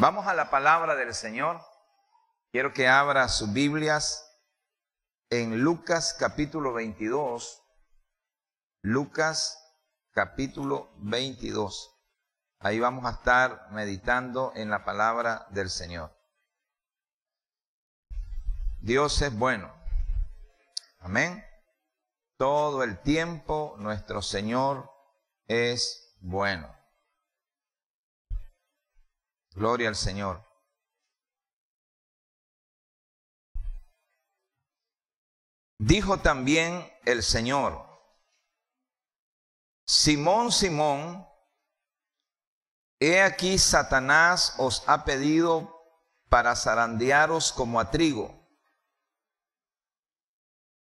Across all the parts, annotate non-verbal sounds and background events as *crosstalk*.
Vamos a la palabra del Señor. Quiero que abra sus Biblias en Lucas capítulo 22. Lucas capítulo 22. Ahí vamos a estar meditando en la palabra del Señor. Dios es bueno. Amén. Todo el tiempo nuestro Señor es bueno. Gloria al Señor. Dijo también el Señor, Simón, Simón, he aquí Satanás os ha pedido para zarandearos como a trigo.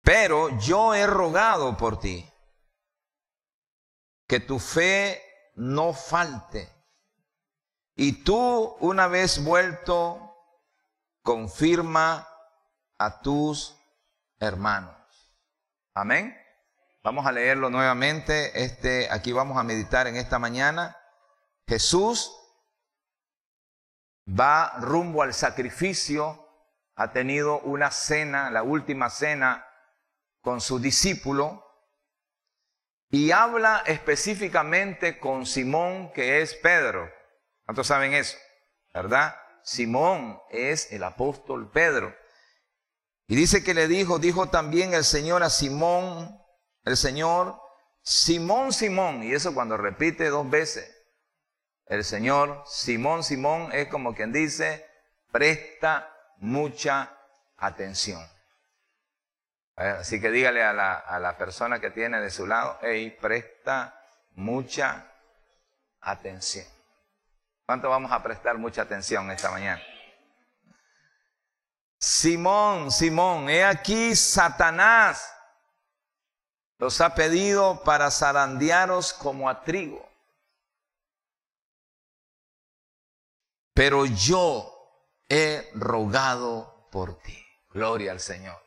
Pero yo he rogado por ti, que tu fe no falte. Y tú, una vez vuelto, confirma a tus hermanos. Amén. Vamos a leerlo nuevamente. Este, aquí vamos a meditar en esta mañana. Jesús va rumbo al sacrificio. Ha tenido una cena, la última cena con su discípulo. Y habla específicamente con Simón, que es Pedro. ¿Cuántos saben eso? ¿Verdad? Simón es el apóstol Pedro. Y dice que le dijo, dijo también el Señor a Simón, el Señor, Simón, Simón, y eso cuando repite dos veces, el Señor, Simón, Simón, es como quien dice, presta mucha atención. Así que dígale a la, a la persona que tiene de su lado, hey, presta mucha atención. ¿Cuánto vamos a prestar mucha atención esta mañana? Simón, Simón, he aquí Satanás los ha pedido para zarandearos como a trigo. Pero yo he rogado por ti. Gloria al Señor.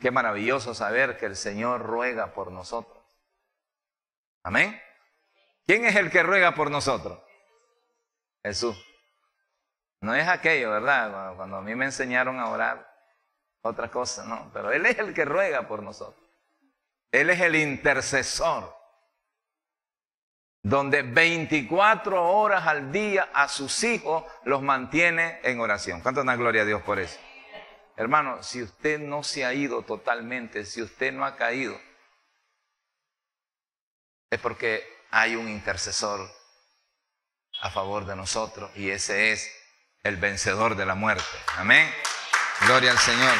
Qué maravilloso saber que el Señor ruega por nosotros. Amén. ¿Quién es el que ruega por nosotros? Jesús. No es aquello, ¿verdad? Cuando a mí me enseñaron a orar, otra cosa, no. Pero Él es el que ruega por nosotros. Él es el intercesor. Donde 24 horas al día a sus hijos los mantiene en oración. ¿Cuánto da gloria a Dios por eso? Hermano, si usted no se ha ido totalmente, si usted no ha caído, es porque hay un intercesor a favor de nosotros y ese es el vencedor de la muerte. Amén. Gloria al Señor.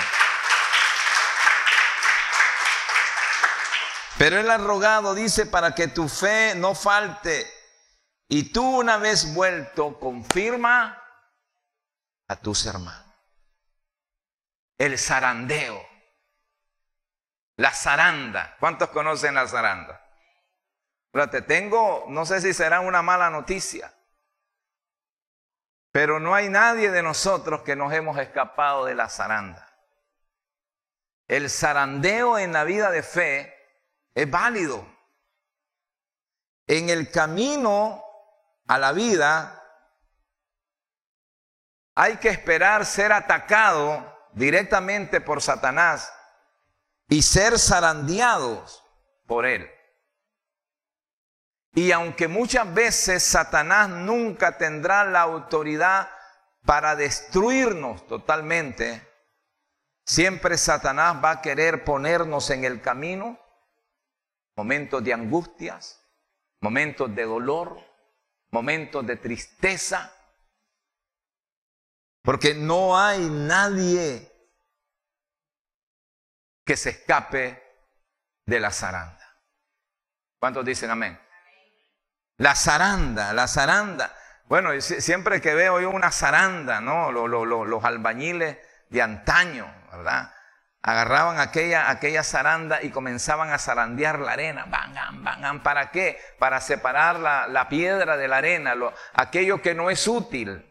Pero Él ha rogado, dice, para que tu fe no falte. Y tú una vez vuelto, confirma a tus hermanos. El zarandeo. La zaranda. ¿Cuántos conocen la zaranda? Te tengo, no sé si será una mala noticia. Pero no hay nadie de nosotros que nos hemos escapado de la zaranda. El zarandeo en la vida de fe es válido. En el camino a la vida hay que esperar ser atacado directamente por Satanás y ser zarandeados por él. Y aunque muchas veces Satanás nunca tendrá la autoridad para destruirnos totalmente, siempre Satanás va a querer ponernos en el camino momentos de angustias, momentos de dolor, momentos de tristeza, porque no hay nadie que se escape de la zaranda. ¿Cuántos dicen amén? La zaranda, la zaranda. Bueno, siempre que veo yo una zaranda, ¿no? Los, albañiles de antaño, ¿verdad? Agarraban aquella, aquella zaranda y comenzaban a zarandear la arena. Van, van, ¿Para qué? Para separar la, piedra de la arena, aquello que no es útil,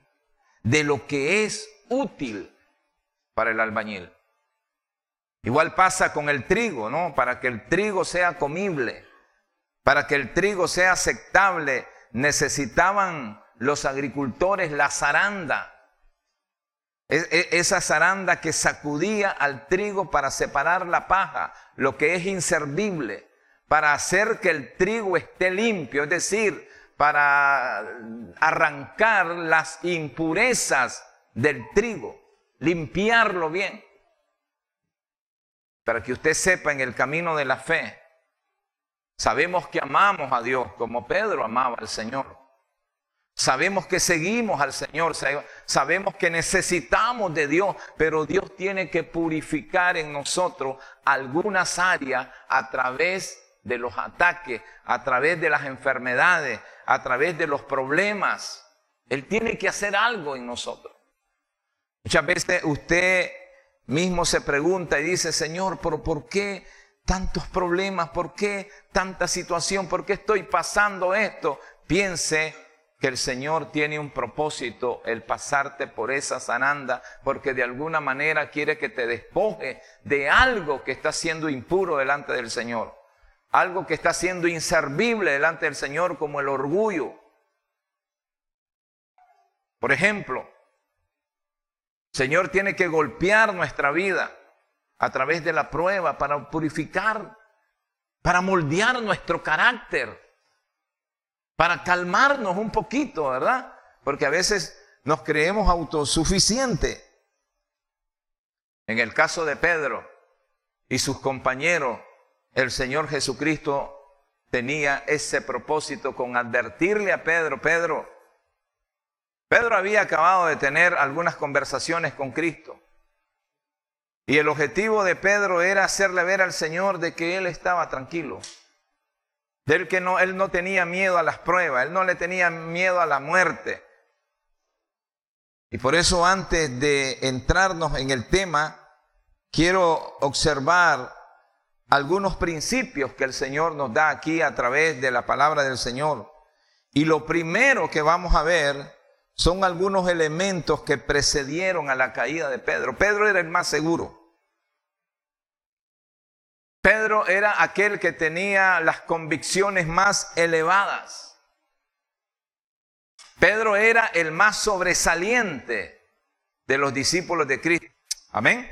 de lo que es útil para el albañil. Igual pasa con el trigo, ¿no? Para que el trigo sea comible para que el trigo sea aceptable, necesitaban los agricultores la zaranda. E, e, esa zaranda que sacudía al trigo para separar la paja, lo que es inservible, para hacer que el trigo esté limpio, es decir, para arrancar las impurezas del trigo, limpiarlo bien. Para que usted sepa en el camino de la fe, sabemos que amamos a Dios como Pedro amaba al Señor. Sabemos que seguimos al Señor, sabemos que necesitamos de Dios, pero Dios tiene que purificar en nosotros algunas áreas a través de los ataques, a través de las enfermedades, a través de los problemas. Él tiene que hacer algo en nosotros. Muchas veces usted mismo se pregunta y dice, Señor, ¿pero por qué tantos problemas? ¿Por qué tanta situación? ¿Por qué estoy pasando esto? Piense que el Señor tiene un propósito, el pasarte por esa zananda, porque de alguna manera quiere que te despoje de algo que está siendo impuro delante del Señor, algo que está siendo inservible delante del Señor como el orgullo. Por ejemplo, el Señor tiene que golpear nuestra vida a través de la prueba para purificar, para moldear nuestro carácter para calmarnos un poquito, ¿verdad? Porque a veces nos creemos autosuficientes. En el caso de Pedro y sus compañeros, el Señor Jesucristo tenía ese propósito con advertirle a Pedro, Pedro, Pedro había acabado de tener algunas conversaciones con Cristo. Y el objetivo de Pedro era hacerle ver al Señor de que él estaba tranquilo. Del que él no tenía miedo a las pruebas, él no le tenía miedo a la muerte. Y por eso antes de entrarnos en el tema, quiero observar algunos principios que el Señor nos da aquí a través de la palabra del Señor. Y lo primero que vamos a ver son algunos elementos que precedieron a la caída de Pedro. Pedro era el más seguro. Pedro era aquel que tenía las convicciones más elevadas. Pedro era el más sobresaliente de los discípulos de Cristo. Amén.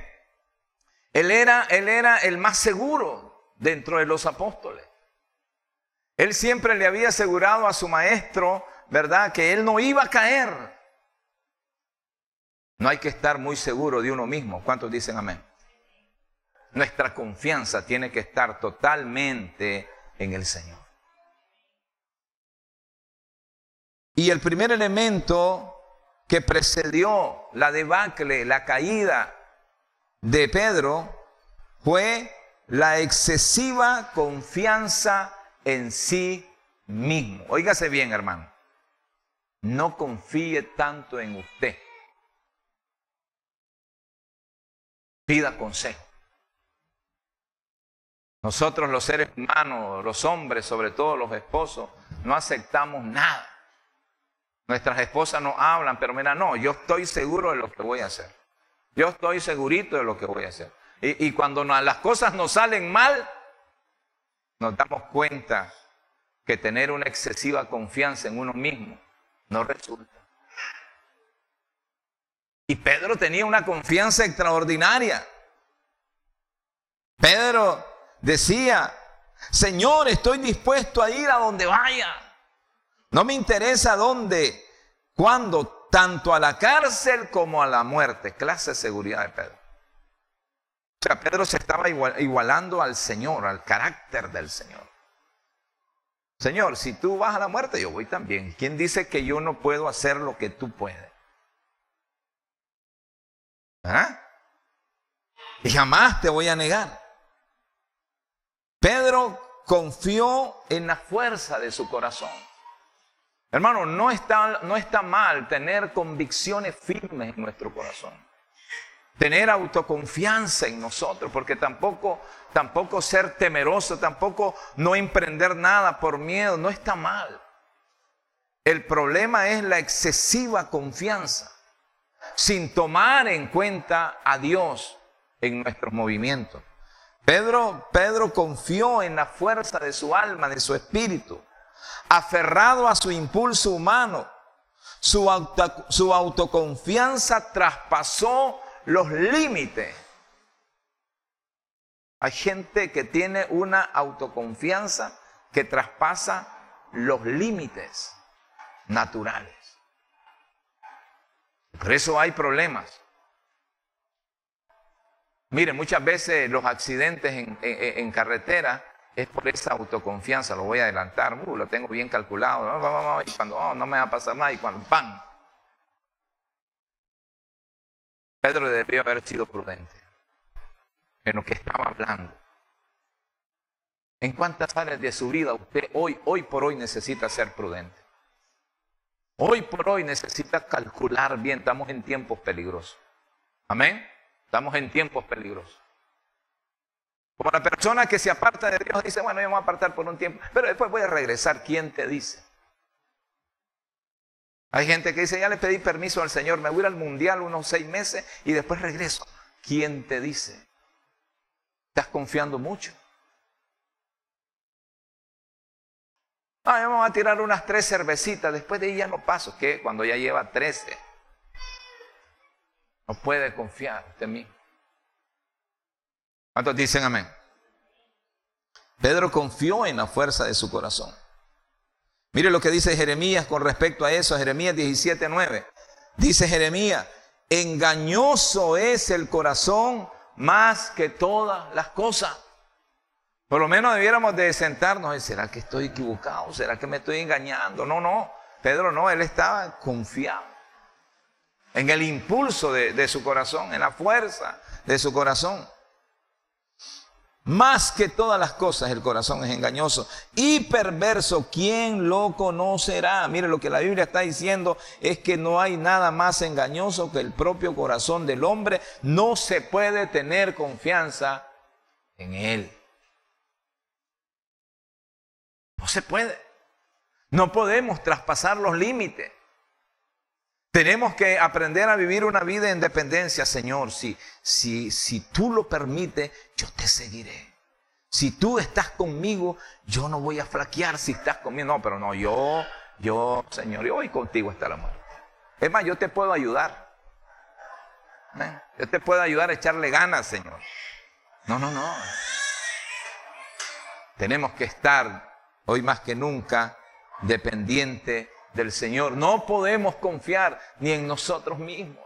Él era, él era el más seguro dentro de los apóstoles. Él siempre le había asegurado a su maestro, ¿verdad?, que él no iba a caer. No hay que estar muy seguro de uno mismo. ¿Cuántos dicen amén? Nuestra confianza tiene que estar totalmente en el Señor. Y el primer elemento que precedió la debacle, la caída de Pedro, fue la excesiva confianza en sí mismo. Óigase bien, hermano. No confíe tanto en usted. Pida consejo. Nosotros los seres humanos, los hombres, sobre todo los esposos, no aceptamos nada. Nuestras esposas nos hablan, pero mira, no, yo estoy seguro de lo que voy a hacer. Yo estoy segurito de lo que voy a hacer. Y, cuando las cosas nos salen mal, nos damos cuenta que tener una excesiva confianza en uno mismo no resulta. Y Pedro tenía una confianza extraordinaria. Pedro decía, Señor, estoy dispuesto a ir a donde vaya. No me interesa dónde, cuándo, tanto a la cárcel como a la muerte. Clase de seguridad de Pedro. O sea, Pedro se estaba igualando al Señor, al carácter del Señor. Señor, si tú vas a la muerte, yo voy también. ¿Quién dice que yo no puedo hacer lo que tú puedes? ¿Ah? Y jamás te voy a negar. Pedro confió en la fuerza de su corazón. Hermano, no está, no está mal tener convicciones firmes en nuestro corazón. Tener autoconfianza en nosotros, porque tampoco, tampoco ser temeroso, tampoco no emprender nada por miedo, no está mal. El problema es la excesiva confianza, sin tomar en cuenta a Dios en nuestros movimientos. Pedro, Pedro confió en la fuerza de su alma, de su espíritu, aferrado a su impulso humano, Su, su autoconfianza traspasó los límites. Hay gente que tiene una autoconfianza que traspasa los límites naturales. Por eso hay problemas. Mire, muchas veces los accidentes en, carretera es por esa autoconfianza, lo voy a adelantar, uh, lo tengo bien calculado, y cuando oh, no me va a pasar nada, y cuando ¡pam! Pedro debió haber sido prudente en lo que estaba hablando. ¿En cuántas áreas de su vida usted hoy, hoy por hoy necesita ser prudente? Hoy por hoy necesita calcular bien, estamos en tiempos peligrosos. Amén. Estamos en tiempos peligrosos. Como la persona que se aparta de Dios dice, bueno, yo me voy a apartar por un tiempo, pero después voy a regresar. ¿Quién te dice? Hay gente que dice, ya le pedí permiso al Señor, me voy al mundial unos seis meses y después regreso. ¿Quién te dice? Estás confiando mucho. Ah, vamos a tirar unas tres cervecitas, después de ahí ya no paso, que cuando ya lleva trece. No puede confiar en mí. ¿Cuántos dicen amén? Pedro confió en la fuerza de su corazón. Mire lo que dice Jeremías con respecto a eso, Jeremías 17, 9. Dice Jeremías, engañoso es el corazón más que todas las cosas. Por lo menos debiéramos de sentarnos y ¿será que estoy equivocado? ¿Será que me estoy engañando? No, no, Pedro no, él estaba confiado en el impulso de su corazón, en la fuerza de su corazón. Más que todas las cosas, el corazón es engañoso y perverso. ¿Quién lo conocerá? Mire, lo que la Biblia está diciendo es que no hay nada más engañoso que el propio corazón del hombre. No se puede tener confianza en él. No se puede. No podemos traspasar los límites. Tenemos que aprender a vivir una vida de independencia, Señor. Si, si, si tú lo permites, yo te seguiré. Si tú estás conmigo, yo no voy a flaquear si estás conmigo. No, pero no, yo, yo, Señor, yo voy contigo hasta la muerte. Es más, yo te puedo ayudar. ¿Eh? Yo te puedo ayudar a echarle ganas, Señor. No, no, no. Tenemos que estar hoy más que nunca dependiente del Señor. No podemos confiar ni en nosotros mismos.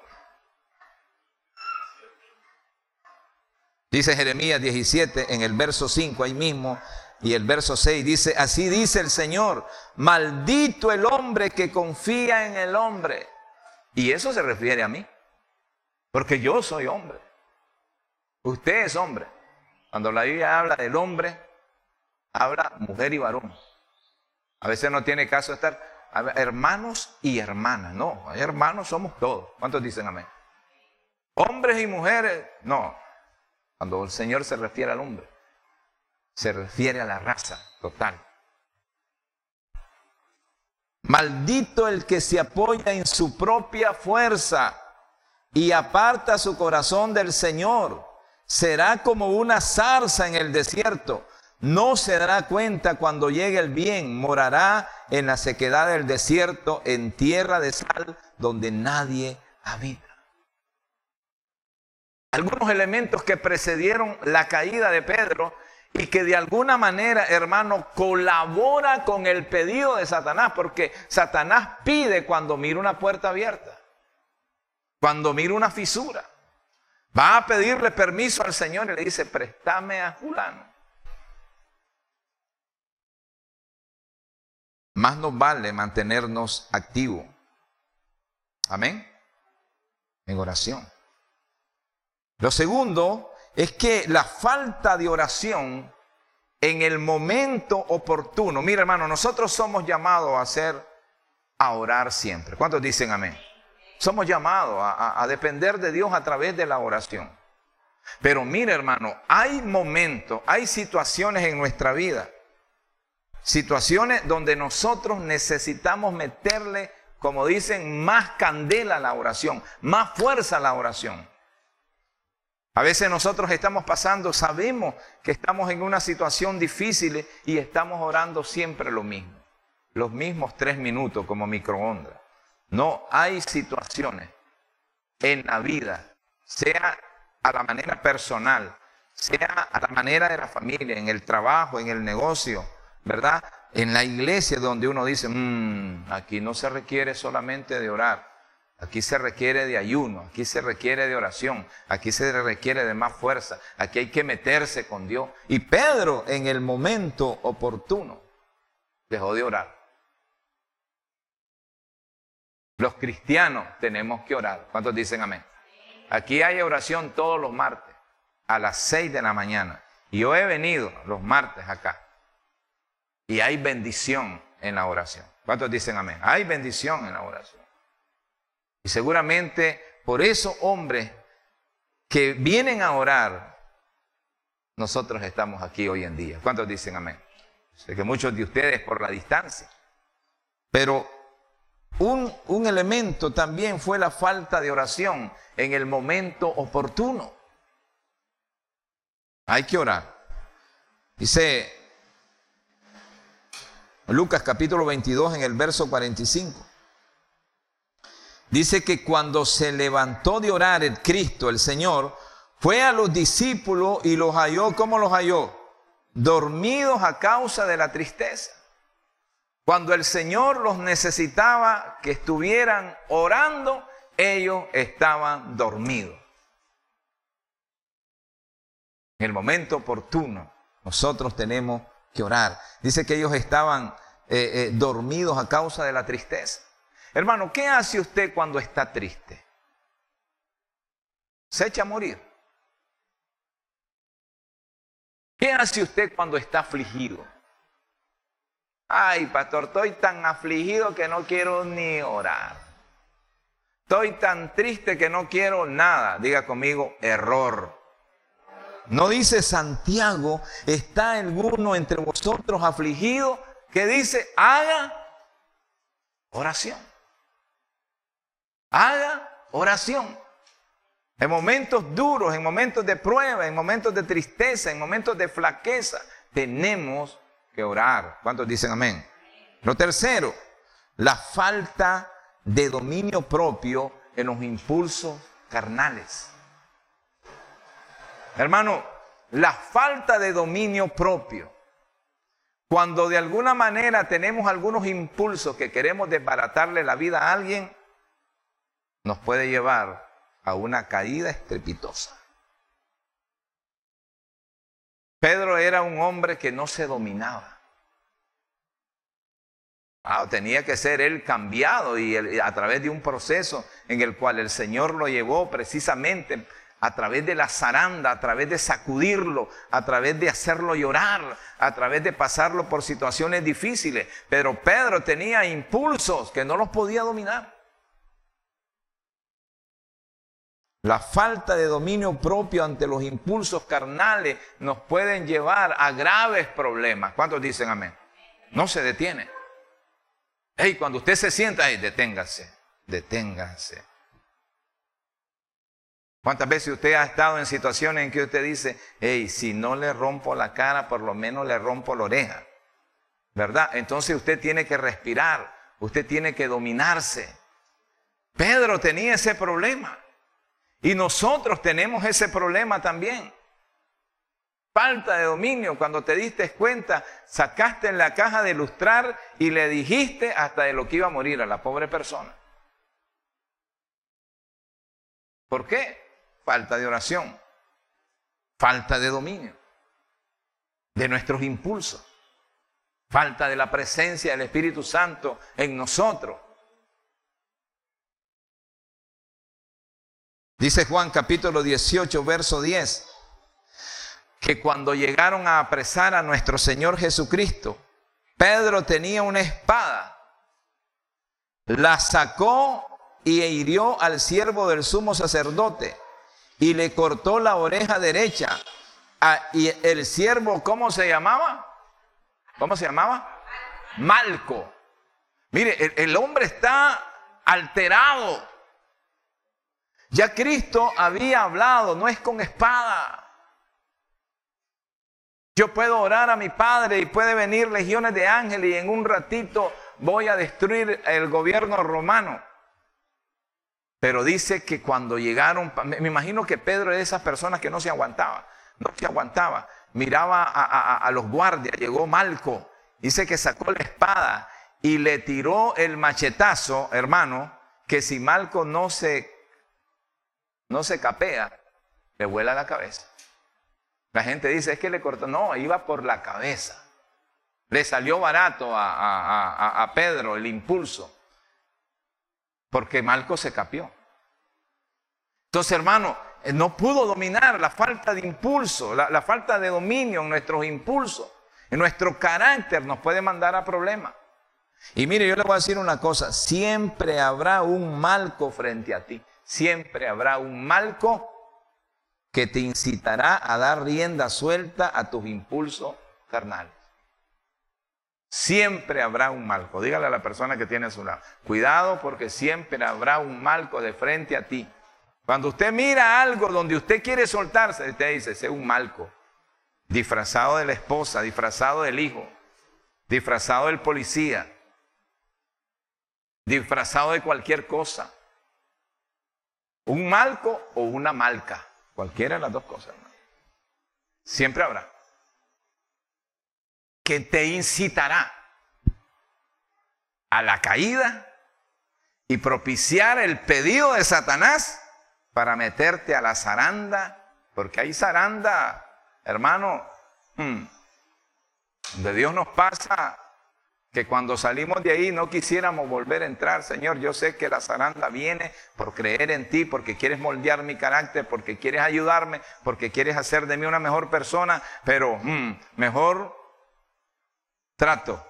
Dice Jeremías 17 en el verso 5 ahí mismo y el verso 6 dice, así dice el Señor, maldito el hombre que confía en el hombre. Y eso se refiere a mí, porque yo soy hombre. Usted es hombre. Cuando la Biblia habla del hombre, habla mujer y varón. A veces no tiene caso estar, hermanos y hermanas. No, hermanos somos todos. ¿Cuántos dicen amén? Hombres y mujeres, no. Cuando el Señor se refiere al hombre, se refiere a la raza total. Maldito el que se apoya en su propia fuerza y aparta su corazón del Señor. Será como una zarza en el desierto no se dará cuenta cuando llegue el bien, morará en la sequedad del desierto, en tierra de sal, donde nadie habita. Algunos elementos que precedieron la caída de Pedro y que de alguna manera, hermano, colabora con el pedido de Satanás, porque Satanás pide cuando mira una puerta abierta, cuando mira una fisura. Va a pedirle permiso al Señor y le dice, préstame a fulano. Más nos vale mantenernos activos. Amén. En oración. Lo segundo es que la falta de oración en el momento oportuno. Mira, hermano, nosotros somos llamados a hacer, a orar siempre. ¿Cuántos dicen amén? Somos llamados a, a depender de Dios a través de la oración. Pero mira, hermano, hay momentos, hay situaciones en nuestra vida Situaciones donde nosotros necesitamos meterle, como dicen, más candela a la oración, más fuerza a la oración. A veces nosotros estamos pasando, sabemos que estamos en una situación difícil y estamos orando siempre lo mismo. Los mismos tres minutos como microondas. No hay situaciones en la vida, sea a la manera personal, sea a la manera de la familia, en el trabajo, en el negocio, ¿verdad? En la iglesia donde uno dice, mmm, aquí no se requiere solamente de orar, aquí se requiere de ayuno, aquí se requiere de oración, aquí se requiere de más fuerza, aquí hay que meterse con Dios. Y Pedro en el momento oportuno dejó de orar. Los cristianos tenemos que orar. ¿Cuántos dicen amén? Aquí hay oración todos los martes a las 6 de la mañana. Y yo he venido los martes acá. Y hay bendición en la oración. ¿Cuántos dicen amén? Hay bendición en la oración. Y seguramente por esos hombres que vienen a orar, nosotros estamos aquí hoy en día. ¿Cuántos dicen amén? Sé que muchos de ustedes por la distancia. Pero un, un, elemento también fue la falta de oración en el momento oportuno. Hay que orar. Dice Lucas capítulo 22 en el verso 45. Dice que cuando se levantó de orar el Cristo, el Señor, fue a los discípulos y los halló, ¿cómo los halló? Dormidos a causa de la tristeza. Cuando el Señor los necesitaba que estuvieran orando, ellos estaban dormidos. En el momento oportuno, nosotros tenemos que orar. Dice que ellos estaban eh, eh, dormidos a causa de la tristeza. Hermano, ¿qué hace usted cuando está triste? Se echa a morir. ¿Qué hace usted cuando está afligido? Ay, pastor, estoy tan afligido que no quiero ni orar. Estoy tan triste que no quiero nada. Diga conmigo, error. No dice Santiago, está alguno entre vosotros afligido que dice, haga oración. Haga oración. En momentos duros, en momentos de prueba, en momentos de tristeza, en momentos de flaqueza, tenemos que orar. ¿Cuántos dicen amén? Lo tercero, la falta de dominio propio en los impulsos carnales. Hermano, la falta de dominio propio. Cuando de alguna manera tenemos algunos impulsos que queremos desbaratarle la vida a alguien, nos puede llevar a una caída estrepitosa. Pedro era un hombre que no se dominaba. Ah, tenía que ser él cambiado y a través de un proceso en el cual el Señor lo llevó precisamente a través de la zaranda, a través de sacudirlo, a través de hacerlo llorar, a través de pasarlo por situaciones difíciles. Pero Pedro tenía impulsos que no los podía dominar. La falta de dominio propio ante los impulsos carnales nos pueden llevar a graves problemas. ¿Cuántos dicen amén? No se detiene. Hey, cuando usted se sienta, ahí, deténgase, deténgase. ¿Cuántas veces usted ha estado en situaciones en que usted dice, hey, si no le rompo la cara, por lo menos le rompo la oreja? ¿Verdad? Entonces usted tiene que respirar, usted tiene que dominarse. Pedro tenía ese problema. Y nosotros tenemos ese problema también. Falta de dominio. Cuando te diste cuenta, sacaste en la caja de ilustrar y le dijiste hasta de lo que iba a morir a la pobre persona. ¿Por qué? Falta de oración. Falta de dominio. De nuestros impulsos. Falta de la presencia del Espíritu Santo en nosotros. Dice Juan capítulo 18, verso 10, que cuando llegaron a apresar a nuestro Señor Jesucristo, Pedro tenía una espada, la sacó y hirió al siervo del sumo sacerdote y le cortó la oreja derecha. Ah, y el siervo, ¿cómo se llamaba? ¿Cómo se llamaba? Malco. Mire, el hombre está alterado ya Cristo había hablado, no es con espada. Yo puedo orar a mi Padre y puede venir legiones de ángeles y en un ratito voy a destruir el gobierno romano. Pero dice que cuando llegaron, me imagino que Pedro es de esas personas que no se aguantaba, no se aguantaba. Miraba a, los guardias, llegó Malco, dice que sacó la espada y le tiró el machetazo, hermano, que si Malco no se, no se capea, le vuela la cabeza. La gente dice, es que le cortó, no, iba por la cabeza. Le salió barato a Pedro el impulso, porque Malco se capió. Entonces, hermano, eh, no pudo dominar la falta de impulso, la, la falta de dominio en nuestros impulsos, en nuestro carácter nos puede mandar a problemas. Y mire, yo le voy a decir una cosa, siempre habrá un malco frente a ti, siempre habrá un malco que te incitará a dar rienda suelta a tus impulsos carnales. Siempre habrá un malco. Dígale a la persona que tiene a su lado. Cuidado porque siempre habrá un malco de frente a ti. Cuando usted mira algo donde usted quiere soltarse, usted dice, ese es un malco. Disfrazado de la esposa, disfrazado del hijo, disfrazado del policía, disfrazado de cualquier cosa. Un malco o una malca, cualquiera de las dos cosas. Siempre habrá. Que te incitará a la caída y propiciar el pedido de Satanás para meterte a la zaranda, porque hay zaranda, hermano, hmm, de Dios nos pasa que cuando salimos de ahí no quisiéramos volver a entrar. Señor, yo sé que la zaranda viene por creer en ti, porque quieres moldear mi carácter, porque quieres ayudarme, porque quieres hacer de mí una mejor persona, pero mm, mejor trato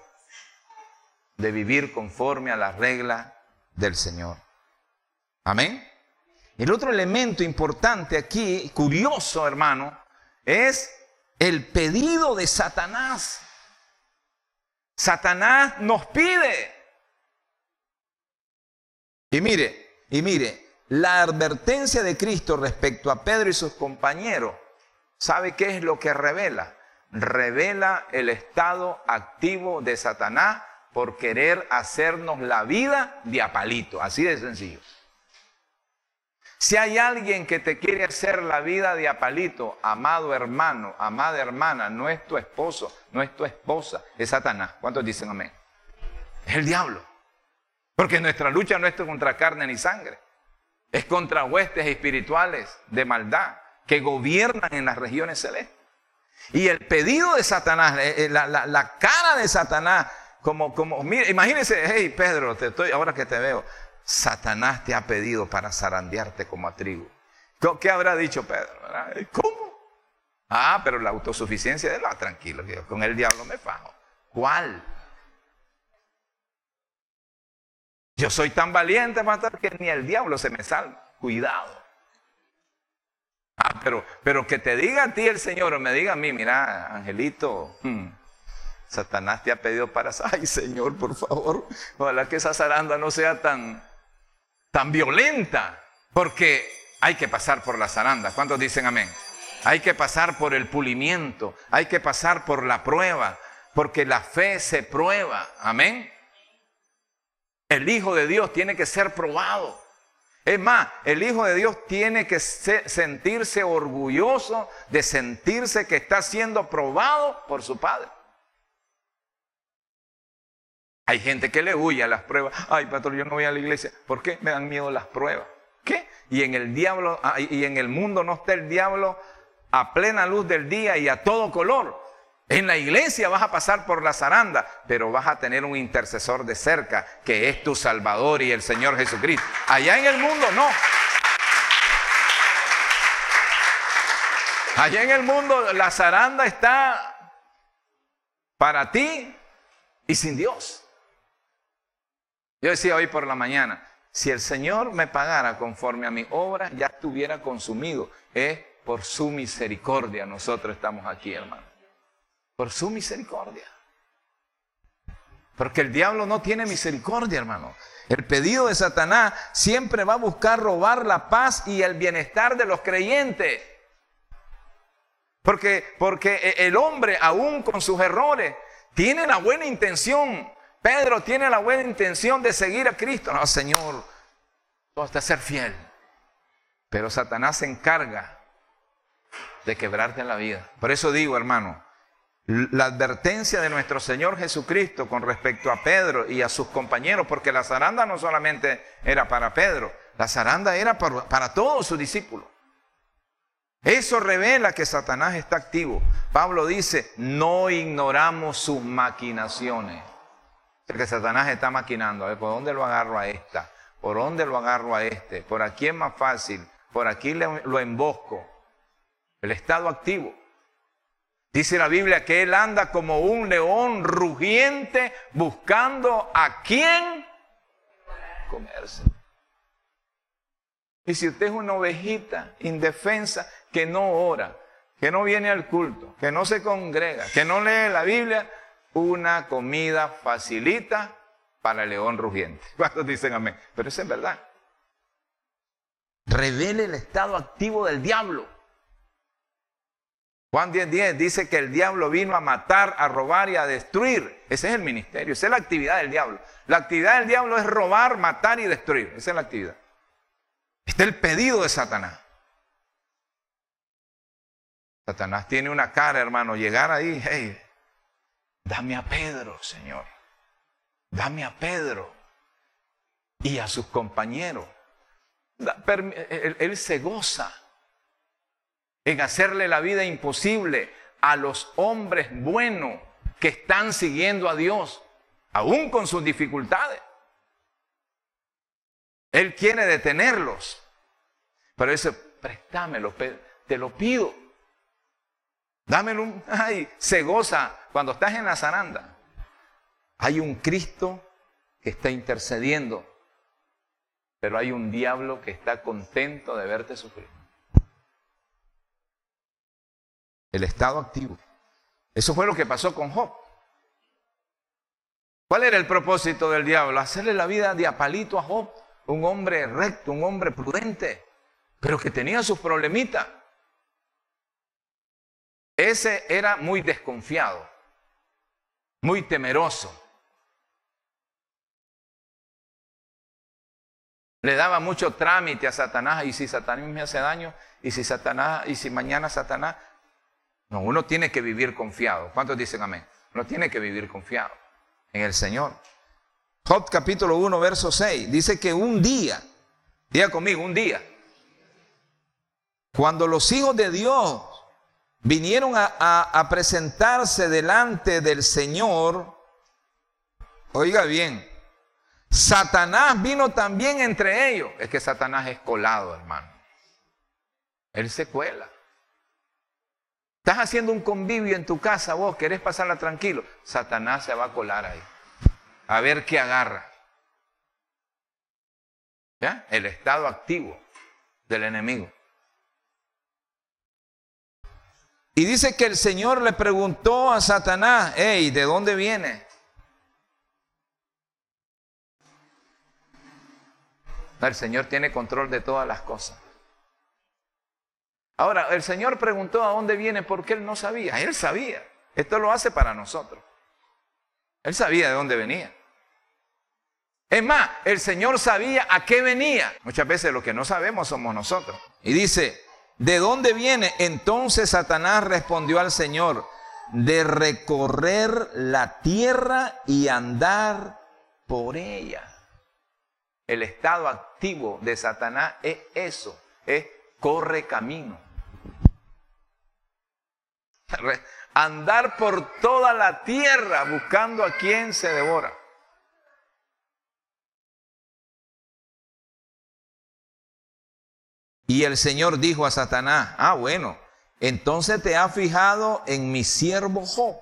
de vivir conforme a la regla del Señor. Amén. El otro elemento importante aquí, curioso hermano, es el pedido de Satanás. Satanás nos pide. Y mire, y mire, la advertencia de Cristo respecto a Pedro y sus compañeros, ¿sabe qué es lo que revela? Revela el estado activo de Satanás por querer hacernos la vida de apalito, así de sencillo. Si hay alguien que te quiere hacer la vida de apalito, amado hermano, amada hermana, no es tu esposo, no es tu esposa, es Satanás. ¿Cuántos dicen amén? Es el diablo. Porque nuestra lucha no es contra carne ni sangre, es contra huestes espirituales de maldad que gobiernan en las regiones celestes. Y el pedido de Satanás, eh, eh, la, cara de Satanás, como, como, mire, imagínense, hey Pedro, te estoy, ahora que te veo, Satanás te ha pedido para zarandearte como a trigo. ¿Qué habrá dicho Pedro? ¿Cómo? Ah, pero la autosuficiencia de la tranquilo, con el diablo me fajo. ¿Cuál? Yo soy tan valiente, pastor, que ni el diablo se me salva. Cuidado. Ah, pero, pero que te diga a ti el Señor o me diga a mí, mira, Angelito, hmm, Satanás te ha pedido para... *laughs* Ay, Señor, por favor, ojalá que esa zaranda no sea tan, tan violenta, porque hay que pasar por la zaranda. ¿Cuántos dicen amén? Hay que pasar por el pulimiento, hay que pasar por la prueba, porque la fe se prueba. Amén. El Hijo de Dios tiene que ser probado. Es más, el Hijo de Dios tiene que sentirse orgulloso de sentirse que está siendo probado por su Padre. Hay gente que le huye a las pruebas. Ay, pastor, yo no voy a la iglesia. ¿Por qué? Me dan miedo las pruebas. ¿Qué? Y en el diablo, ah, y en el mundo no está el diablo a plena luz del día y a todo color. En la iglesia vas a pasar por la zaranda, pero vas a tener un intercesor de cerca que es tu Salvador y el Señor Jesucristo. Allá en el mundo no. Allá en el mundo la zaranda está para ti y sin Dios. Yo decía hoy por la mañana, si el Señor me pagara conforme a mi obra, ya estuviera consumido. Es por su misericordia nosotros estamos aquí, hermano. Por su misericordia. Porque el diablo no tiene misericordia, hermano. El pedido de Satanás siempre va a buscar robar la paz y el bienestar de los creyentes. Porque, porque el hombre, aún con sus errores, tiene la buena intención Pedro tiene la buena intención de seguir a Cristo. No, Señor, hasta ser fiel. Pero Satanás se encarga de quebrarte la vida. Por eso digo, hermano, la advertencia de nuestro Señor Jesucristo con respecto a Pedro y a sus compañeros, porque la zaranda no solamente era para Pedro, la zaranda era para, todos sus discípulos. Eso revela que Satanás está activo. Pablo dice, no ignoramos sus maquinaciones. Porque Satanás está maquinando. A ver, ¿por dónde lo agarro a esta? ¿Por dónde lo agarro a este? ¿Por aquí es más fácil? ¿Por aquí lo embosco? El estado activo. Dice la Biblia que él anda como un león rugiente buscando a quién comerse. Y si usted es una ovejita indefensa que no ora, que no viene al culto, que no se congrega, que no lee la Biblia, una comida facilita para el león rugiente. *laughs* ¿Cuántos dicen amén? Pero eso es verdad. Revele el estado activo del diablo. Juan 10:10 dice que el diablo vino a matar, a robar y a destruir. Ese es el ministerio, esa es la actividad del diablo. La actividad del diablo es robar, matar y destruir. Esa es la actividad. Este es el pedido de Satanás. Satanás tiene una cara, hermano, llegar ahí, hey, dame a Pedro, Señor. Dame a Pedro y a sus compañeros. Él, se goza en hacerle la vida imposible a los hombres buenos que están siguiendo a Dios, aún con sus dificultades. Él quiere detenerlos. Pero dice, préstamelo, te lo pido. Dámelo un... *laughs* Ay, se goza cuando estás en la zaranda. Hay un Cristo que está intercediendo, pero hay un diablo que está contento de verte sufrir. El estado activo. Eso fue lo que pasó con Job. ¿Cuál era el propósito del diablo? Hacerle la vida de apalito a Job, un hombre recto, un hombre prudente, pero que tenía sus problemitas. Ese era muy desconfiado, muy temeroso. Le daba mucho trámite a Satanás y si Satanás me hace daño y si Satanás y si mañana Satanás no, uno tiene que vivir confiado. ¿Cuántos dicen amén? Uno tiene que vivir confiado en el Señor. Job capítulo 1, verso 6, dice que un día, diga conmigo, un día, cuando los hijos de Dios vinieron a, a presentarse delante del Señor, oiga bien, Satanás vino también entre ellos. Es que Satanás es colado, hermano. Él se cuela. Estás haciendo un convivio en tu casa, vos querés pasarla tranquilo. Satanás se va a colar ahí. A ver qué agarra. ¿Ya? El estado activo del enemigo. Y dice que el Señor le preguntó a Satanás, hey, ¿de dónde viene? El Señor tiene control de todas las cosas. Ahora, el Señor preguntó a dónde viene porque Él no sabía. Él sabía. Esto lo hace para nosotros. Él sabía de dónde venía. Es más, el Señor sabía a qué venía. Muchas veces lo que no sabemos somos nosotros. Y dice, ¿de dónde viene? Entonces Satanás respondió al Señor, de recorrer la tierra y andar por ella. El estado activo de Satanás es eso, es corre camino. Andar por toda la tierra buscando a quien se devora. Y el Señor dijo a Satanás, ah, bueno, entonces te has fijado en mi siervo Job,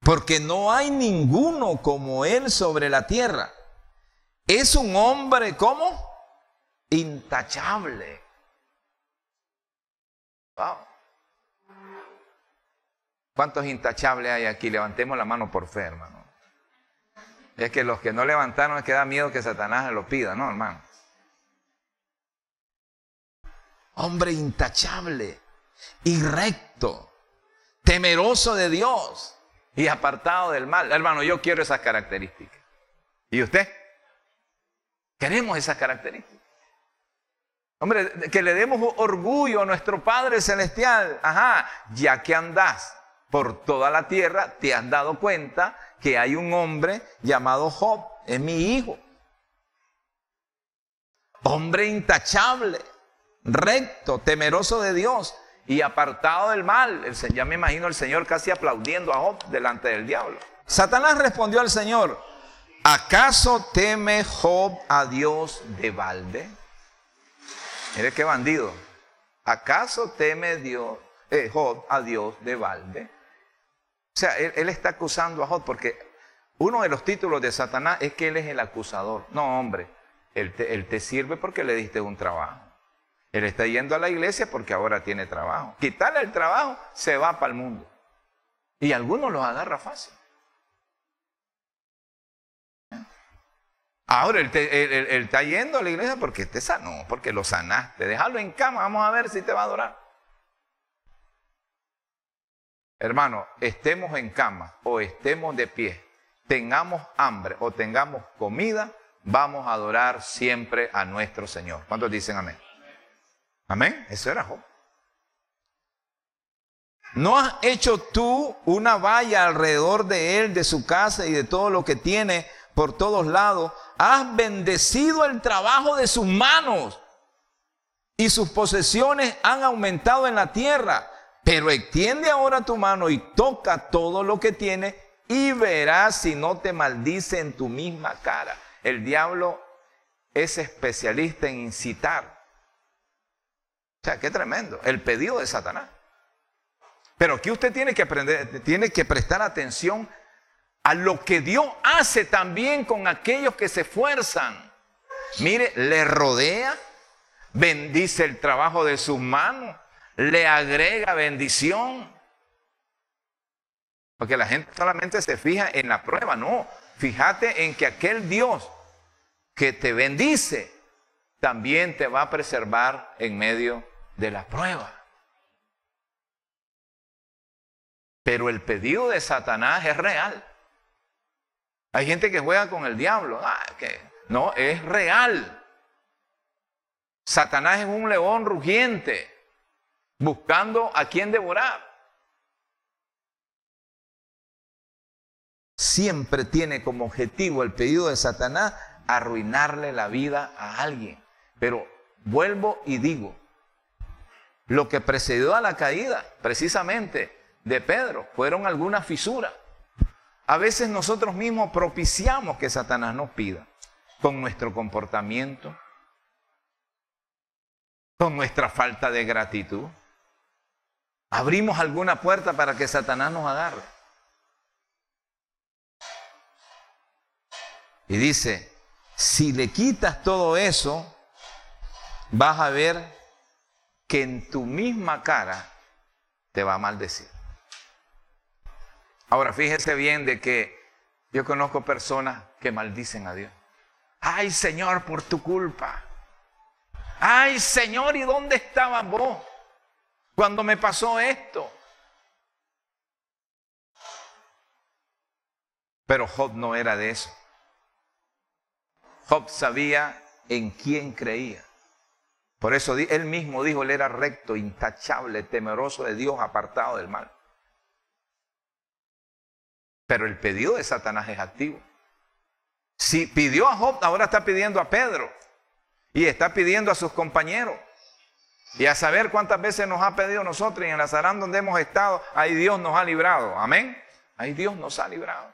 porque no hay ninguno como él sobre la tierra. Es un hombre, ¿cómo? Intachable. Wow. ¿Cuántos intachables hay aquí? Levantemos la mano por fe, hermano. Es que los que no levantaron es que da miedo que Satanás lo pida, ¿no, hermano? Hombre intachable y recto, temeroso de Dios y apartado del mal. Hermano, yo quiero esas características. ¿Y usted? Queremos esas características. Hombre, que le demos orgullo a nuestro Padre Celestial. Ajá, ya que andás por toda la tierra, te has dado cuenta que hay un hombre llamado Job, es mi hijo. Hombre intachable, recto, temeroso de Dios y apartado del mal. ya me imagino el Señor casi aplaudiendo a Job delante del diablo. Satanás respondió al Señor, ¿acaso teme Job a Dios de balde? Mire qué bandido. ¿Acaso teme Dios, eh, Job a Dios de balde? O sea, él, está acusando a Job porque uno de los títulos de Satanás es que él es el acusador. No, hombre, él te, sirve porque le diste un trabajo. Él está yendo a la iglesia porque ahora tiene trabajo. Quitarle el trabajo, se va para el mundo. Y algunos los agarra fácil. Ahora él, está yendo a la iglesia porque te sanó, porque lo sanaste. Déjalo en cama, vamos a ver si te va a adorar. Hermano, estemos en cama o estemos de pie, tengamos hambre o tengamos comida, vamos a adorar siempre a nuestro Señor. ¿Cuántos dicen amén? Amén. Eso era Job. ¿No has hecho tú una valla alrededor de él, de su casa y de todo lo que tiene por todos lados? Has bendecido el trabajo de sus manos y sus posesiones han aumentado en la tierra. Pero extiende ahora tu mano y toca todo lo que tiene y verás si no te maldice en tu misma cara. El diablo es especialista en incitar. O sea, qué tremendo. El pedido de Satanás. Pero aquí usted tiene que aprender, tiene que prestar atención a lo que Dios hace también con aquellos que se esfuerzan. Mire, le rodea, bendice el trabajo de sus manos, le agrega bendición. Porque la gente solamente se fija en la prueba, no. Fíjate en que aquel Dios que te bendice también te va a preservar en medio de la prueba. Pero el pedido de Satanás es real. Hay gente que juega con el diablo. Ah, no, es real. Satanás es un león rugiente buscando a quien devorar. Siempre tiene como objetivo el pedido de Satanás arruinarle la vida a alguien. Pero vuelvo y digo, lo que precedió a la caída, precisamente, de Pedro, fueron algunas fisuras. A veces nosotros mismos propiciamos que Satanás nos pida con nuestro comportamiento, con nuestra falta de gratitud. Abrimos alguna puerta para que Satanás nos agarre. Y dice, si le quitas todo eso, vas a ver que en tu misma cara te va a maldecir. Ahora fíjese bien de que yo conozco personas que maldicen a Dios. Ay Señor, por tu culpa. Ay Señor, ¿y dónde estabas vos cuando me pasó esto? Pero Job no era de eso. Job sabía en quién creía. Por eso él mismo dijo, él era recto, intachable, temeroso de Dios, apartado del mal. Pero el pedido de Satanás es activo. Si pidió a Job, ahora está pidiendo a Pedro. Y está pidiendo a sus compañeros. Y a saber cuántas veces nos ha pedido nosotros y en la zarán donde hemos estado, ahí Dios nos ha librado. Amén. Ahí Dios nos ha librado.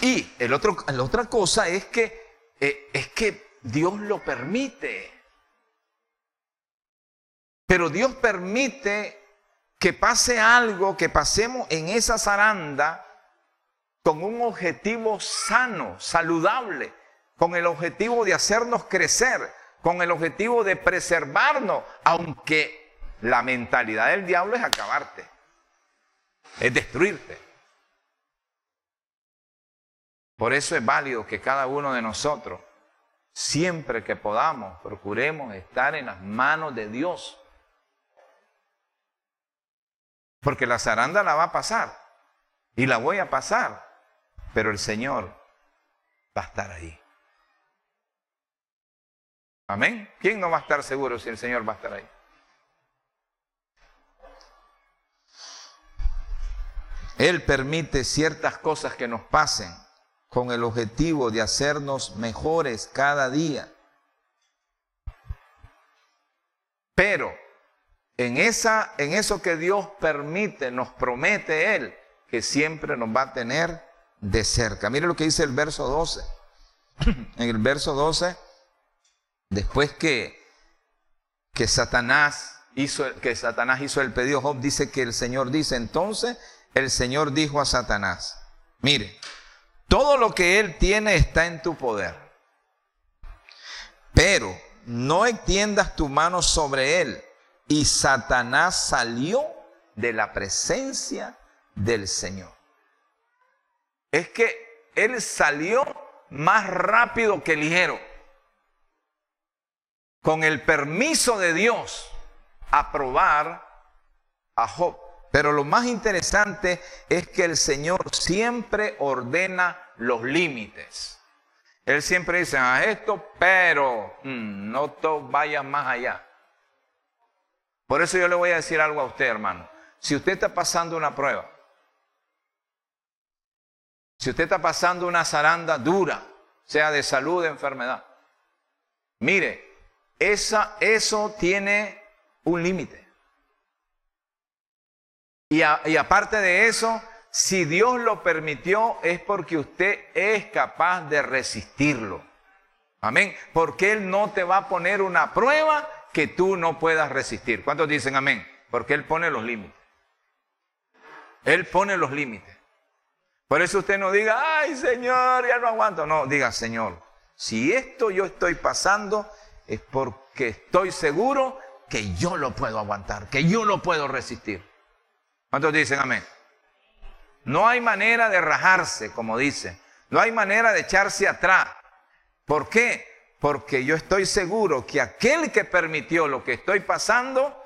Y el otro, la otra cosa es que, eh, es que Dios lo permite. Pero Dios permite que pase algo, que pasemos en esa zaranda con un objetivo sano, saludable, con el objetivo de hacernos crecer, con el objetivo de preservarnos, aunque la mentalidad del diablo es acabarte, es destruirte. Por eso es válido que cada uno de nosotros Siempre que podamos, procuremos estar en las manos de Dios. Porque la zaranda la va a pasar y la voy a pasar, pero el Señor va a estar ahí. Amén. ¿Quién no va a estar seguro si el Señor va a estar ahí? Él permite ciertas cosas que nos pasen con el objetivo de hacernos mejores cada día. Pero en, esa, en eso que Dios permite, nos promete Él, que siempre nos va a tener de cerca. Mire lo que dice el verso 12. *clears throat* En el verso 12, después que, que Satanás hizo, que Satanás hizo el pedido, Job dice que el Señor dice, entonces el Señor dijo a Satanás, mire, todo lo que Él tiene está en tu poder, pero no extiendas tu mano sobre Él. Y Satanás salió de la presencia del Señor. Es que Él salió más rápido que ligero, con el permiso de Dios, a probar a Job. Pero lo más interesante es que el Señor siempre ordena los límites. Él siempre dice, a esto, pero mm, no te vayas más allá. Por eso yo le voy a decir algo a usted, hermano. Si usted está pasando una prueba, si usted está pasando una zaranda dura, sea de salud de enfermedad, mire, esa, eso tiene un límite. Y, y aparte de eso, si Dios lo permitió es porque usted es capaz de resistirlo. Amén. Porque Él no te va a poner una prueba que tú no puedas resistir. ¿Cuántos dicen amén? Porque Él pone los límites. Él pone los límites. Por eso usted no diga, ay Señor, ya no aguanto. No, diga, Señor, si esto yo estoy pasando es porque estoy seguro que yo lo puedo aguantar, que yo lo puedo resistir. ¿Cuántos dicen amén? No hay manera de rajarse, como dice. No hay manera de echarse atrás. ¿Por qué? Porque yo estoy seguro que aquel que permitió lo que estoy pasando,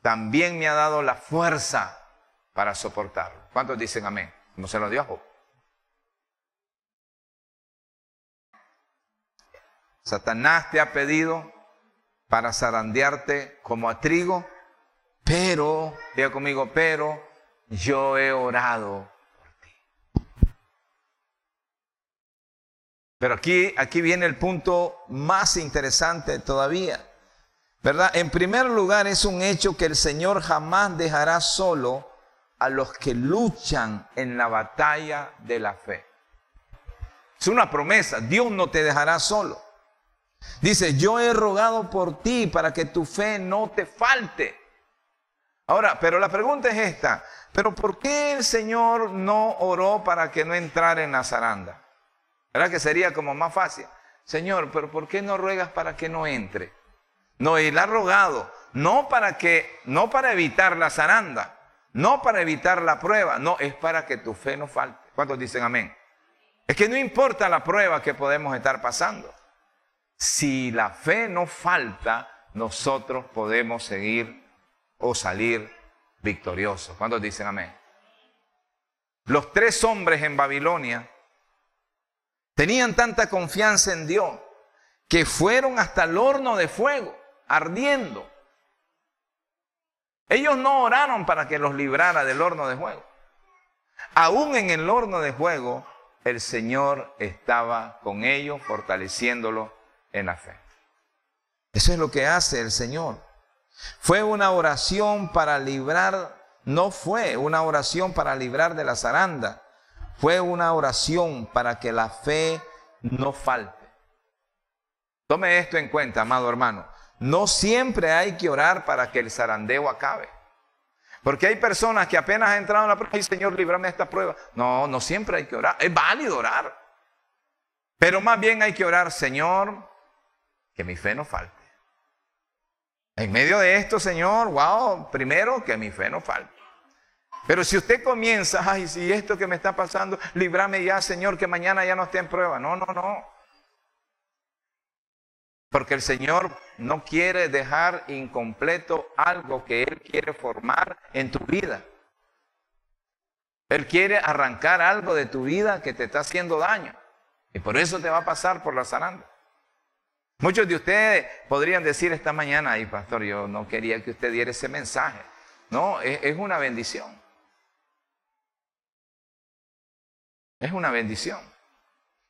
también me ha dado la fuerza para soportarlo. ¿Cuántos dicen amén? Como se lo dio a Job. Satanás te ha pedido para zarandearte como a trigo pero, diga conmigo, pero yo he orado por ti. Pero aquí, aquí viene el punto más interesante todavía. ¿Verdad? En primer lugar, es un hecho que el Señor jamás dejará solo a los que luchan en la batalla de la fe. Es una promesa, Dios no te dejará solo. Dice, yo he rogado por ti para que tu fe no te falte. Ahora, pero la pregunta es esta, pero ¿por qué el Señor no oró para que no entrara en la zaranda? ¿Verdad que sería como más fácil? Señor, pero ¿por qué no ruegas para que no entre? No, él ha rogado, no para que, no para evitar la zaranda, no para evitar la prueba, no, es para que tu fe no falte. ¿Cuántos dicen amén? Es que no importa la prueba que podemos estar pasando. Si la fe no falta, nosotros podemos seguir o salir victorioso. ¿Cuántos dicen amén? Los tres hombres en Babilonia tenían tanta confianza en Dios que fueron hasta el horno de fuego, ardiendo. Ellos no oraron para que los librara del horno de fuego. Aún en el horno de fuego, el Señor estaba con ellos, fortaleciéndolos en la fe. Eso es lo que hace el Señor. Fue una oración para librar, no fue una oración para librar de la zaranda, fue una oración para que la fe no falte. Tome esto en cuenta, amado hermano. No siempre hay que orar para que el zarandeo acabe. Porque hay personas que apenas han entrado en la prueba y Señor, líbrame de esta prueba. No, no siempre hay que orar. Es válido orar. Pero más bien hay que orar, Señor, que mi fe no falte. En medio de esto, Señor, wow, primero que mi fe no falte. Pero si usted comienza, ay, si esto que me está pasando, líbrame ya, Señor, que mañana ya no esté en prueba. No, no, no. Porque el Señor no quiere dejar incompleto algo que Él quiere formar en tu vida. Él quiere arrancar algo de tu vida que te está haciendo daño. Y por eso te va a pasar por la zaranda. Muchos de ustedes podrían decir esta mañana, ay pastor, yo no quería que usted diera ese mensaje. No, es, una bendición. Es una bendición.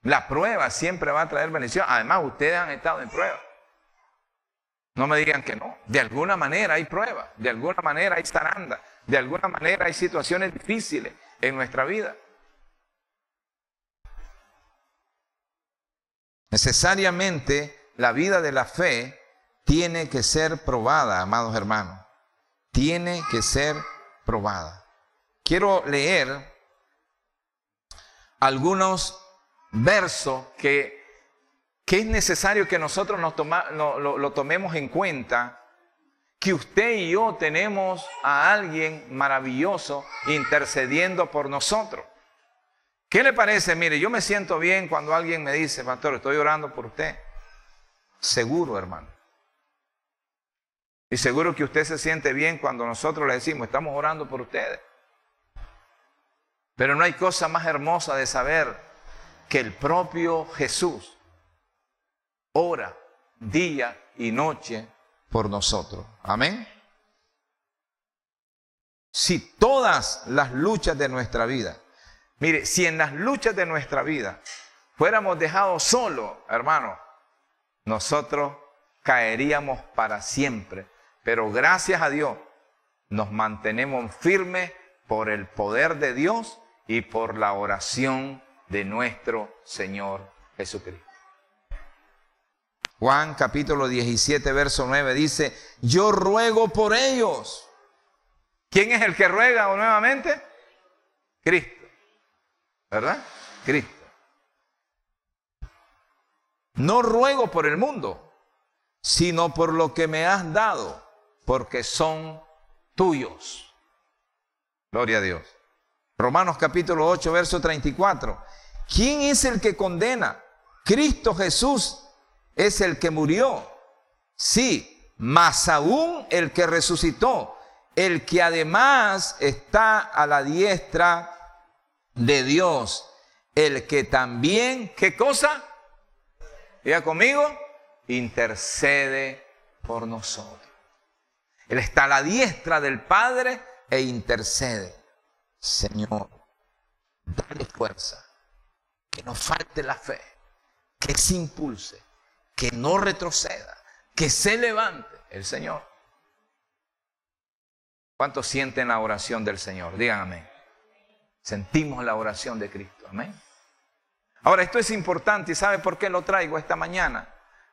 La prueba siempre va a traer bendición. Además, ustedes han estado en prueba. No me digan que no. De alguna manera hay prueba. De alguna manera hay zaranda. De alguna manera hay situaciones difíciles en nuestra vida. Necesariamente la vida de la fe tiene que ser probada, amados hermanos. Tiene que ser probada. Quiero leer algunos versos que, que es necesario que nosotros nos lo tomemos en cuenta que usted y yo tenemos a alguien maravilloso intercediendo por nosotros. ¿Qué le parece? Mire, yo me siento bien cuando alguien me dice, pastor, estoy orando por usted. Seguro, hermano. Y seguro que usted se siente bien cuando nosotros le decimos, estamos orando por ustedes. Pero no hay cosa más hermosa de saber que el propio Jesús ora día y noche por nosotros. Amén. Si todas las luchas de nuestra vida, mire, si en las luchas de nuestra vida fuéramos dejados solos, hermano, nosotros caeríamos para siempre. Pero gracias a Dios nos mantenemos firmes por el poder de Dios y por la oración de nuestro Señor Jesucristo. Juan capítulo 17, verso 9 dice, yo ruego por ellos. ¿Quién es el que ruega nuevamente? Cristo. ¿Verdad? Cristo. No ruego por el mundo, sino por lo que me has dado, porque son tuyos. Gloria a Dios. Romanos capítulo 8, verso 34. ¿Quién es el que condena? Cristo Jesús es el que murió. Sí, más aún el que resucitó, el que además está a la diestra de Dios, el que también, ¿qué cosa? Diga conmigo, intercede por nosotros. Él está a la diestra del Padre e intercede. Señor, dale fuerza, que no falte la fe, que se impulse, que no retroceda, que se levante el Señor. ¿Cuántos sienten la oración del Señor? Díganme. Sentimos la oración de Cristo. Amén. Ahora, esto es importante y ¿sabe por qué lo traigo esta mañana?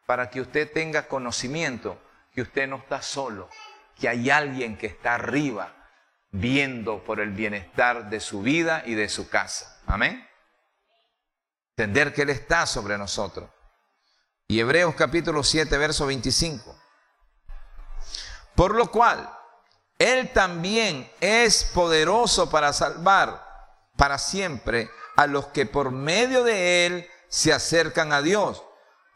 Para que usted tenga conocimiento que usted no está solo, que hay alguien que está arriba viendo por el bienestar de su vida y de su casa. Amén. Entender que Él está sobre nosotros. Y Hebreos capítulo 7, verso 25. Por lo cual, Él también es poderoso para salvar para siempre a los que por medio de él se acercan a Dios,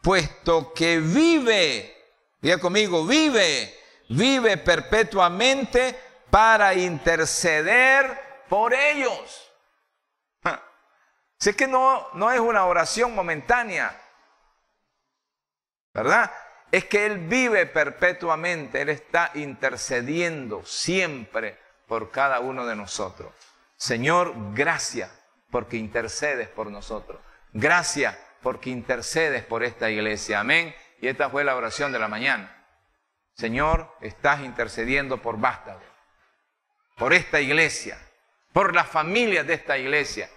puesto que vive, diga conmigo, vive, vive perpetuamente para interceder por ellos. Sé que no, no es una oración momentánea, ¿verdad? Es que Él vive perpetuamente, Él está intercediendo siempre por cada uno de nosotros. Señor, gracias porque intercedes por nosotros. Gracias porque intercedes por esta iglesia. Amén. Y esta fue la oración de la mañana. Señor, estás intercediendo por Vástago, por esta iglesia, por las familias de esta iglesia.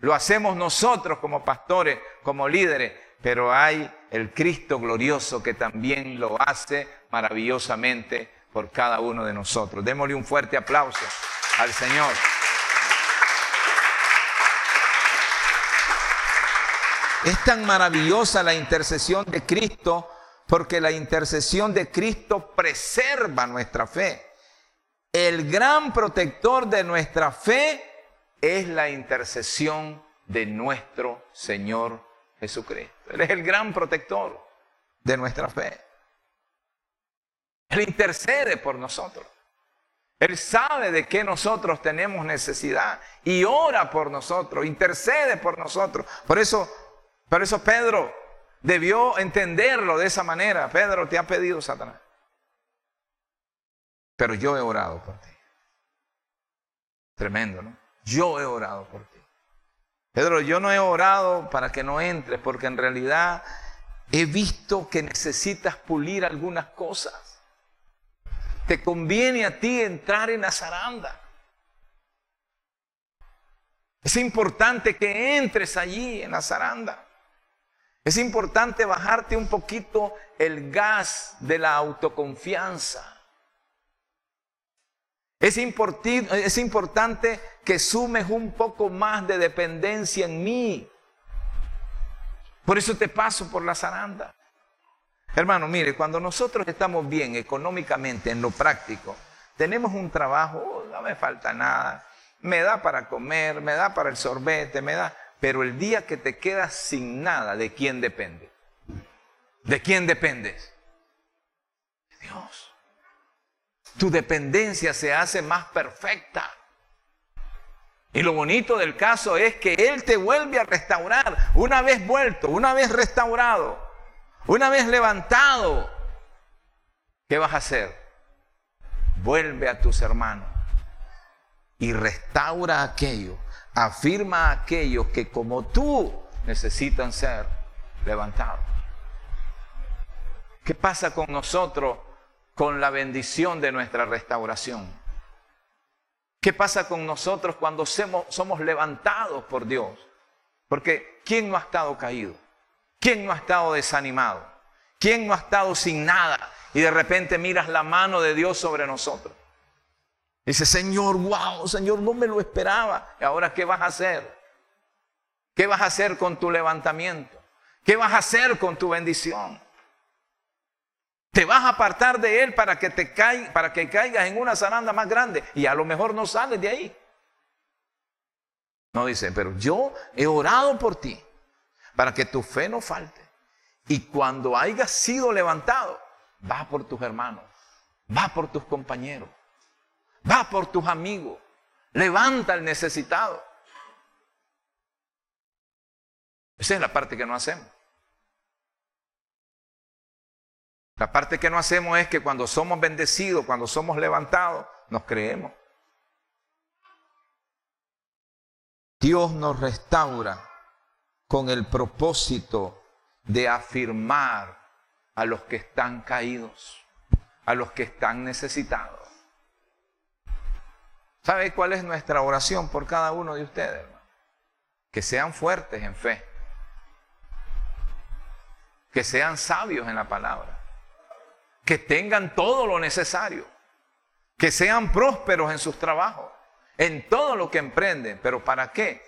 Lo hacemos nosotros como pastores, como líderes, pero hay el Cristo glorioso que también lo hace maravillosamente por cada uno de nosotros. Démosle un fuerte aplauso al Señor. Es tan maravillosa la intercesión de Cristo porque la intercesión de Cristo preserva nuestra fe. El gran protector de nuestra fe es la intercesión de nuestro Señor Jesucristo. Él es el gran protector de nuestra fe. Él intercede por nosotros. Él sabe de qué nosotros tenemos necesidad y ora por nosotros, intercede por nosotros. Por eso por eso Pedro debió entenderlo de esa manera. Pedro, te ha pedido Satanás. Pero yo he orado por ti. Tremendo, ¿no? Yo he orado por ti. Pedro, yo no he orado para que no entres, porque en realidad he visto que necesitas pulir algunas cosas. Te conviene a ti entrar en la zaranda. Es importante que entres allí en la zaranda. Es importante bajarte un poquito el gas de la autoconfianza. Es, es importante que sumes un poco más de dependencia en mí. Por eso te paso por la zaranda. Hermano, mire, cuando nosotros estamos bien económicamente, en lo práctico, tenemos un trabajo, oh, no me falta nada, me da para comer, me da para el sorbete, me da... Pero el día que te quedas sin nada, ¿de quién depende? ¿De quién dependes? De Dios tu dependencia se hace más perfecta. Y lo bonito del caso es que Él te vuelve a restaurar. Una vez vuelto, una vez restaurado, una vez levantado, ¿qué vas a hacer? Vuelve a tus hermanos y restaura aquello, afirma a aquellos que como tú necesitan ser levantados. ¿Qué pasa con nosotros con la bendición de nuestra restauración. ¿Qué pasa con nosotros cuando somos, levantados por Dios? Porque ¿quién no ha estado caído? ¿Quién no ha estado desanimado? ¿Quién no ha estado sin nada? Y de repente miras la mano de Dios sobre nosotros. Dice, Señor, wow, Señor, no me lo esperaba. ¿Y ahora qué vas a hacer? ¿Qué vas a hacer con tu levantamiento? ¿Qué vas a hacer con tu bendición? Te vas a apartar de él para que te para que caigas en una zaranda más grande y a lo mejor no sales de ahí. No dice, pero yo he orado por ti para que tu fe no falte. Y cuando hayas sido levantado, va por tus hermanos, va por tus compañeros, va por tus amigos, levanta al necesitado. Esa es la parte que no hacemos. La parte que no hacemos es que cuando somos bendecidos, cuando somos levantados, nos creemos. Dios nos restaura con el propósito de afirmar a los que están caídos, a los que están necesitados. ¿Sabe cuál es nuestra oración por cada uno de ustedes? Que sean fuertes en fe, que sean sabios en la palabra que tengan todo lo necesario, que sean prósperos en sus trabajos, en todo lo que emprenden. ¿Pero para qué?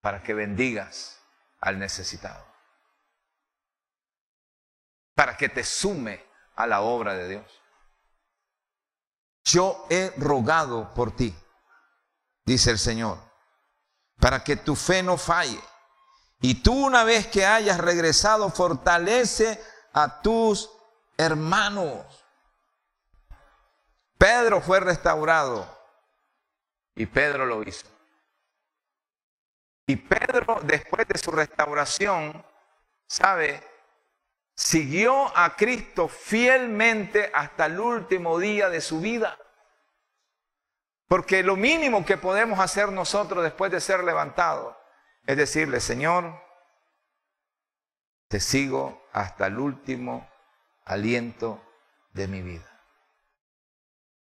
Para que bendigas al necesitado. Para que te sume a la obra de Dios. Yo he rogado por ti, dice el Señor, para que tu fe no falle. Y tú una vez que hayas regresado, fortalece a tus hermanos. Pedro fue restaurado y Pedro lo hizo. Y Pedro, después de su restauración, ¿sabe? Siguió a Cristo fielmente hasta el último día de su vida. Porque lo mínimo que podemos hacer nosotros después de ser levantados es decirle, Señor, te sigo hasta el último aliento de mi vida.